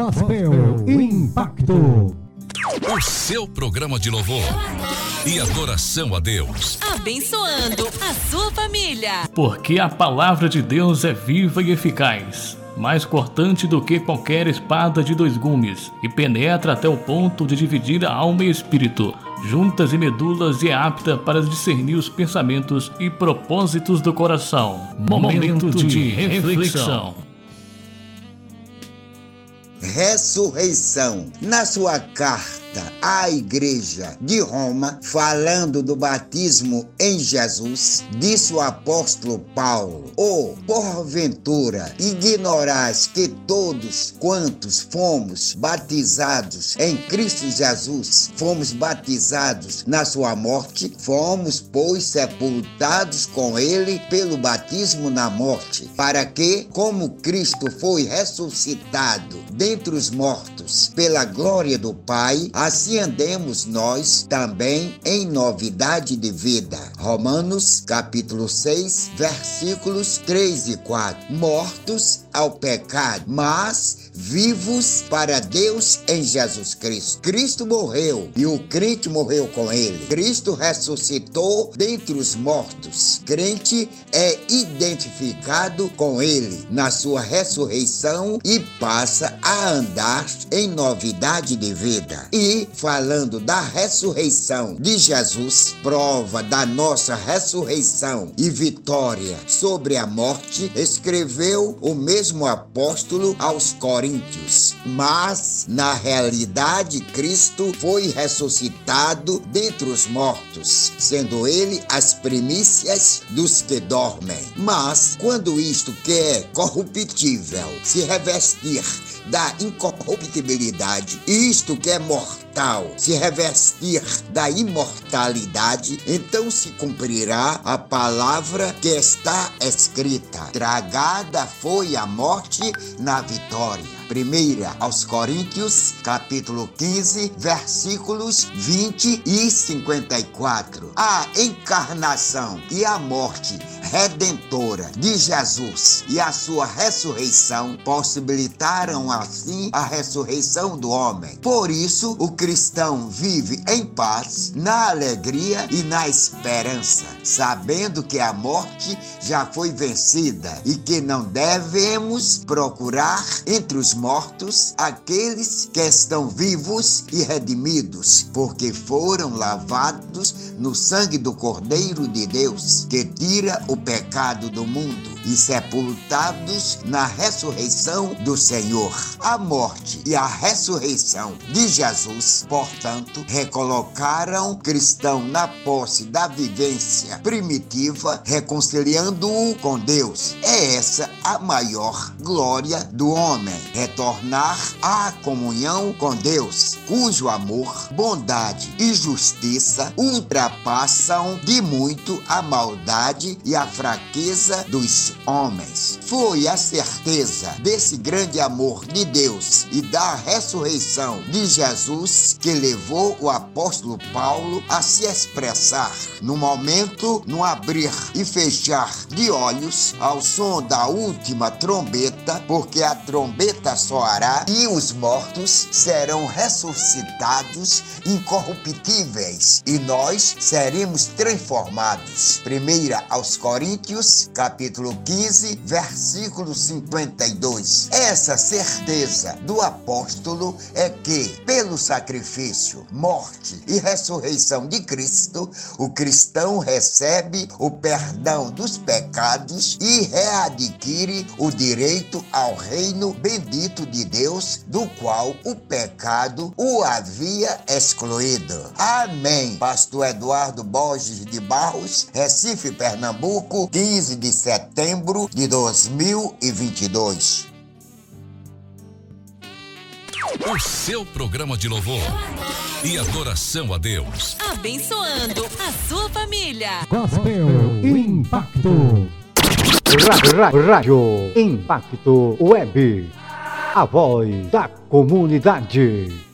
Gospel Impacto. O seu programa de louvor e adoração a Deus. Abençoando a sua família. Porque a palavra de Deus é viva e eficaz, mais cortante do que qualquer espada de dois gumes, e penetra até o ponto de dividir a alma e espírito, juntas e medulas, e é apta para discernir os pensamentos e propósitos do coração. Momento de reflexão. Ressurreição. Na sua carta à Igreja de Roma, falando do batismo em Jesus, disse o apóstolo Paulo: Ou, oh, porventura, ignorais que todos quantos fomos batizados em Cristo Jesus, fomos batizados na sua morte, fomos, pois, sepultados com ele pelo batismo na morte, para que, como Cristo foi ressuscitado dentre os mortos pela glória do Pai, assim andemos nós também em novidade de vida. Romanos capítulo 6, versículos 3 e 4. Mortos ao pecado, mas vivos para Deus em Jesus Cristo. Cristo morreu e o crente morreu com ele. Cristo ressuscitou dentre os mortos. Crente é identificado com ele na sua ressurreição e passa a andar em novidade de vida. E falando da ressurreição de Jesus, prova da nossa ressurreição e vitória sobre a morte, escreveu o mesmo apóstolo aos Coríntios. Mas, na realidade, Cristo foi ressuscitado dentre os mortos, sendo ele as primícias dos que dormem. Mas, quando isto que é corruptível se revestir da incorruptibilidade, isto que é mortal se revestir da imortalidade, então se cumprirá a palavra que está escrita: Tragada foi a morte na vitória. Primeira aos Coríntios, capítulo 15, versículos 20 e 54. A encarnação e a morte redentora de Jesus e a sua ressurreição possibilitaram assim a ressurreição do homem. Por isso, o cristão vive em paz, na alegria e na esperança, sabendo que a morte já foi vencida e que não devemos procurar entre os mortos aqueles que estão vivos e redimidos, porque foram lavados no sangue do Cordeiro de Deus, que tira o pecado do mundo, e sepultados na ressurreição do Senhor. A morte e a ressurreição de Jesus, portanto, recolocaram o cristão na posse da vivência primitiva, reconciliando-o com Deus. É essa a maior glória do homem retornar à comunhão com Deus, cujo amor, bondade e justiça ultrapassam de muito a maldade e a fraqueza dos homens. Foi a certeza desse grande amor de Deus e da ressurreição de Jesus que levou o apóstolo Paulo a se expressar no momento, no abrir e fechar de olhos ao som da última trombeta, porque a trombeta soará e os mortos serão ressuscitados incorruptíveis e nós seremos transformados. Primeira aos Coríntios, capítulo 15, versículo 52. Essa certeza do apóstolo é que, pelo sacrifício, morte e ressurreição de Cristo, o cristão recebe o perdão dos pecados e readquire o direito ao reino bendito de Deus, do qual o pecado o havia excluído. Amém. Pastor Eduardo Borges de Barros, Recife, Pernambuco, 15 de setembro de 2022. O seu programa de louvor e adoração a Deus. Abençoando a sua família. Gospel Impacto. Rádio Impacto Web. A voz da comunidade.